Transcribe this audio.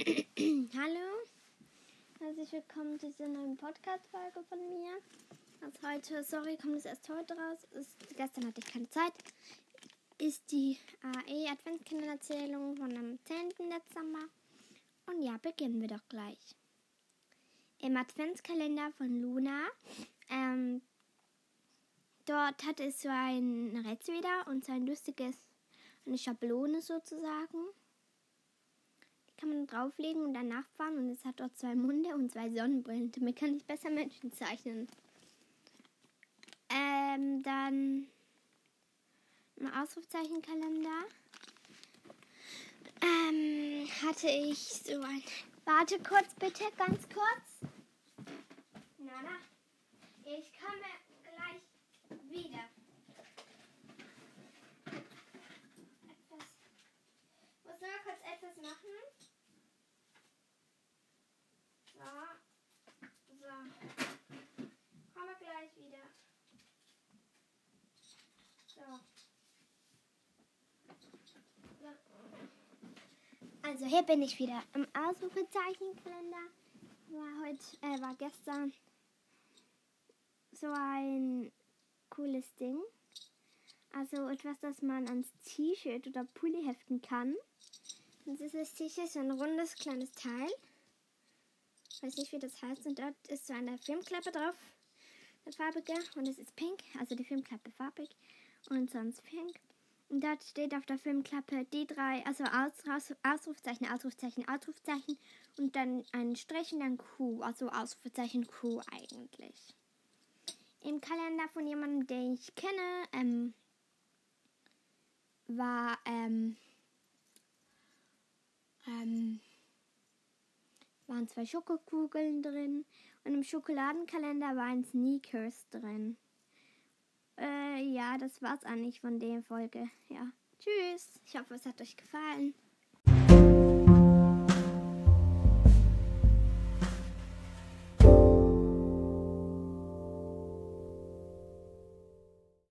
Hallo, herzlich willkommen zu dieser neuen Podcast-Folge von mir. Also heute, sorry, kommt es erst heute raus. Ist, gestern hatte ich keine Zeit. Ist die AE Adventskindererzählung von am 10. Dezember. Und ja, beginnen wir doch gleich. Im Adventskalender von Luna, ähm, dort hat es so ein Rätsel wieder und so ein lustiges, eine Schablone sozusagen kann man drauflegen und danach fahren und es hat dort zwei Munde und zwei Sonnenbrillen. Damit kann ich besser Menschen zeichnen. Ähm, dann im Ausrufzeichenkalender ähm, hatte ich so ein. Warte kurz bitte, ganz kurz. Na, na. Ich komme gleich wieder. Etwas. Muss nur kurz etwas machen. So. So. Komme gleich wieder. So. so. Also hier bin ich wieder im Ausrufezeichenkalender. War heute, äh, war gestern so ein cooles Ding. Also etwas, das man ans T-Shirt oder Pulli heften kann. Und dieses T-Shirt ist so ein rundes kleines Teil weiß nicht, wie das heißt. Und dort ist so eine Filmklappe drauf, eine farbige. Und es ist pink, also die Filmklappe farbig und sonst pink. Und dort steht auf der Filmklappe die drei, also Aus, Aus, Ausrufzeichen, Ausrufzeichen, Ausrufzeichen und dann ein Strich und dann Q, also Ausrufzeichen Q eigentlich. Im Kalender von jemandem, den ich kenne, ähm, war, ähm, ähm, waren zwei Schokokugeln drin und im Schokoladenkalender waren Sneakers drin. Äh, ja, das war's eigentlich von der Folge. Ja. Tschüss. Ich hoffe, es hat euch gefallen.